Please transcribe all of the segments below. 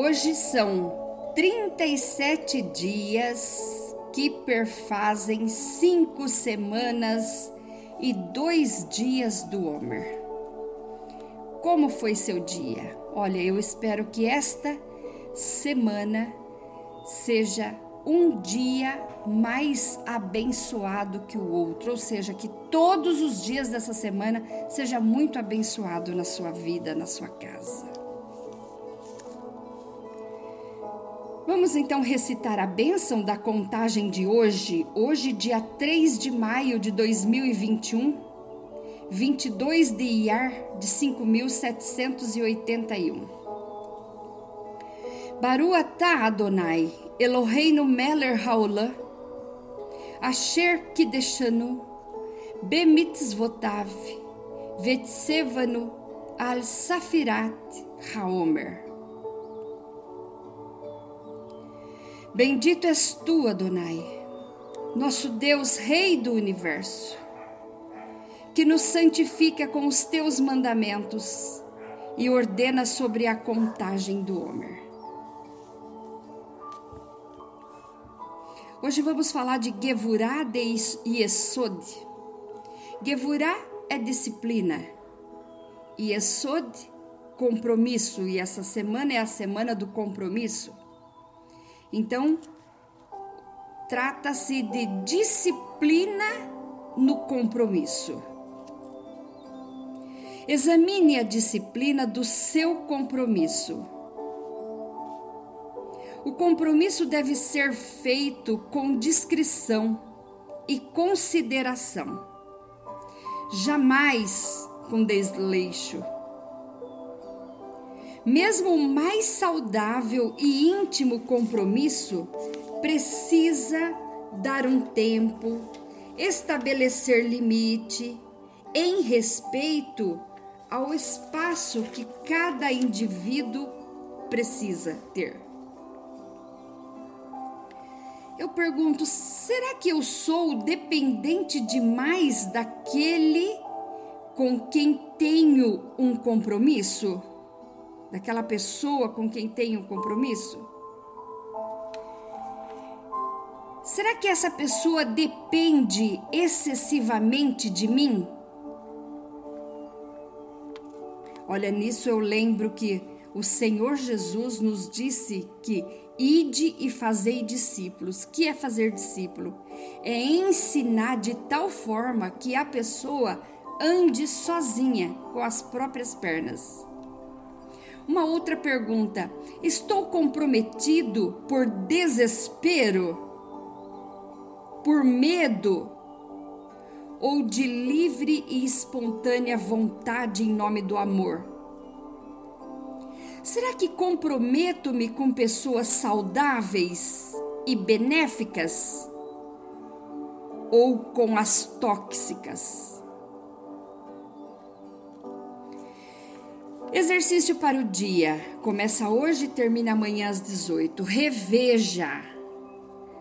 Hoje são 37 dias que perfazem cinco semanas e dois dias do Homer. Como foi seu dia? Olha, eu espero que esta semana seja um dia mais abençoado que o outro, ou seja, que todos os dias dessa semana seja muito abençoado na sua vida, na sua casa. Vamos então recitar a bênção da contagem de hoje, hoje, dia 3 de maio de 2021, 22 de Iar de 5781. Baru atah Adonai, Eloheinu Meller Haolah, Asher Kideshanu, Bemitzvotav, Vetsevanu al Safirat Haomer. Bendito és tu, Adonai, nosso Deus, Rei do universo, que nos santifica com os teus mandamentos e ordena sobre a contagem do Homer. Hoje vamos falar de Gevurá de Yesod. Gevurá é disciplina Yesod, compromisso, e essa semana é a semana do compromisso. Então, trata-se de disciplina no compromisso. Examine a disciplina do seu compromisso. O compromisso deve ser feito com discrição e consideração, jamais com desleixo. Mesmo o mais saudável e íntimo compromisso precisa dar um tempo, estabelecer limite, em respeito ao espaço que cada indivíduo precisa ter. Eu pergunto: será que eu sou dependente demais daquele com quem tenho um compromisso? Daquela pessoa com quem tenho um compromisso? Será que essa pessoa depende excessivamente de mim? Olha, nisso eu lembro que o Senhor Jesus nos disse que ide e fazei discípulos. Que é fazer discípulo? É ensinar de tal forma que a pessoa ande sozinha com as próprias pernas. Uma outra pergunta: estou comprometido por desespero, por medo ou de livre e espontânea vontade em nome do amor? Será que comprometo-me com pessoas saudáveis e benéficas ou com as tóxicas? Exercício para o dia. Começa hoje e termina amanhã às 18. Reveja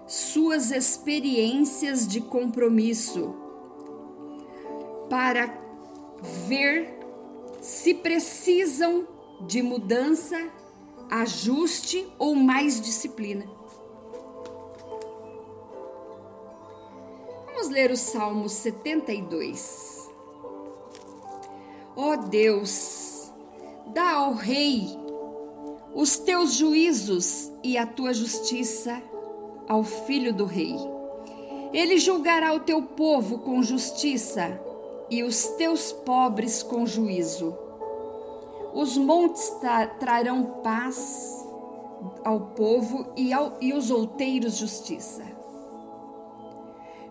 suas experiências de compromisso para ver se precisam de mudança, ajuste ou mais disciplina. Vamos ler o Salmo 72. Ó oh Deus, Dá ao rei os teus juízos e a tua justiça ao filho do rei. Ele julgará o teu povo com justiça e os teus pobres com juízo. Os montes tra trarão paz ao povo e, ao, e os outeiros justiça.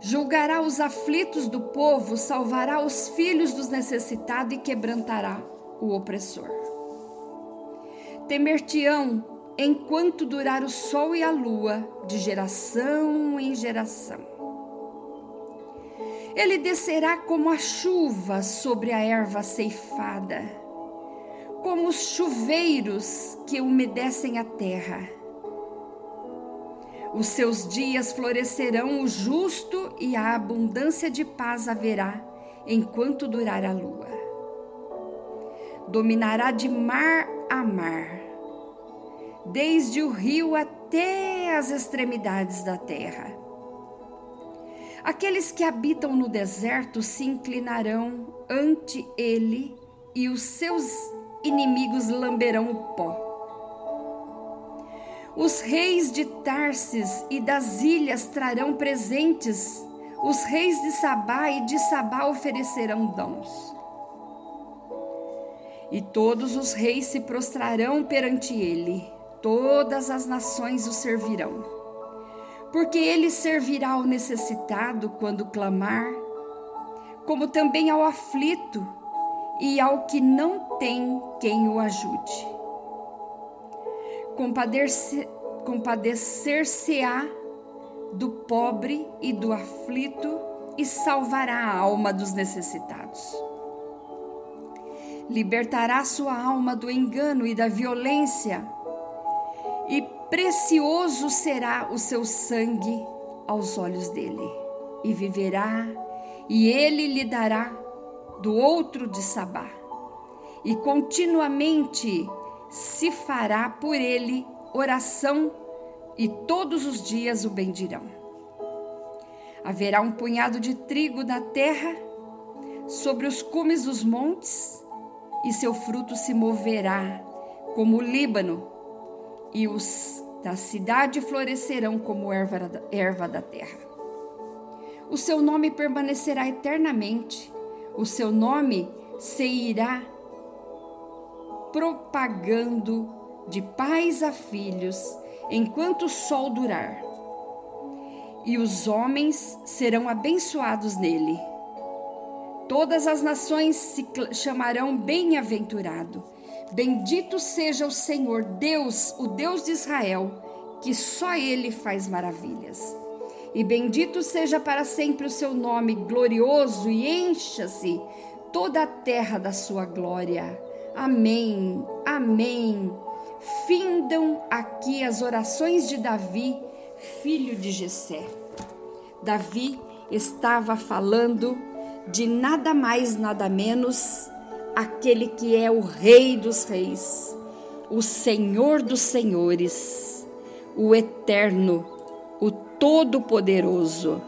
Julgará os aflitos do povo, salvará os filhos dos necessitados e quebrantará o opressor. Temer-te-ão enquanto durar o sol e a lua, de geração em geração. Ele descerá como a chuva sobre a erva ceifada, como os chuveiros que umedecem a terra. Os seus dias florescerão o justo e a abundância de paz haverá enquanto durar a lua. Dominará de mar a mar desde o rio até as extremidades da terra. Aqueles que habitam no deserto se inclinarão ante ele e os seus inimigos lamberão o pó. Os reis de Tarsis e das ilhas trarão presentes, os reis de Sabá e de Sabá oferecerão dons. E todos os reis se prostrarão perante ele, todas as nações o servirão. Porque ele servirá ao necessitado quando clamar, como também ao aflito e ao que não tem quem o ajude. Compadecer-se-á do pobre e do aflito e salvará a alma dos necessitados libertará sua alma do engano e da violência, e precioso será o seu sangue aos olhos dele, e viverá, e ele lhe dará do outro de Sabá, e continuamente se fará por ele oração, e todos os dias o bendirão. Haverá um punhado de trigo na terra, sobre os cumes dos montes, e seu fruto se moverá como o Líbano, e os da cidade florescerão como erva da, erva da terra. O seu nome permanecerá eternamente, o seu nome se irá propagando de pais a filhos enquanto o sol durar. E os homens serão abençoados nele Todas as nações se chamarão bem-aventurado. Bendito seja o Senhor, Deus, o Deus de Israel, que só ele faz maravilhas. E bendito seja para sempre o seu nome glorioso e encha-se toda a terra da sua glória. Amém. Amém. Findam aqui as orações de Davi, filho de Jessé. Davi estava falando de nada mais, nada menos, aquele que é o Rei dos Reis, o Senhor dos Senhores, o Eterno, o Todo-Poderoso.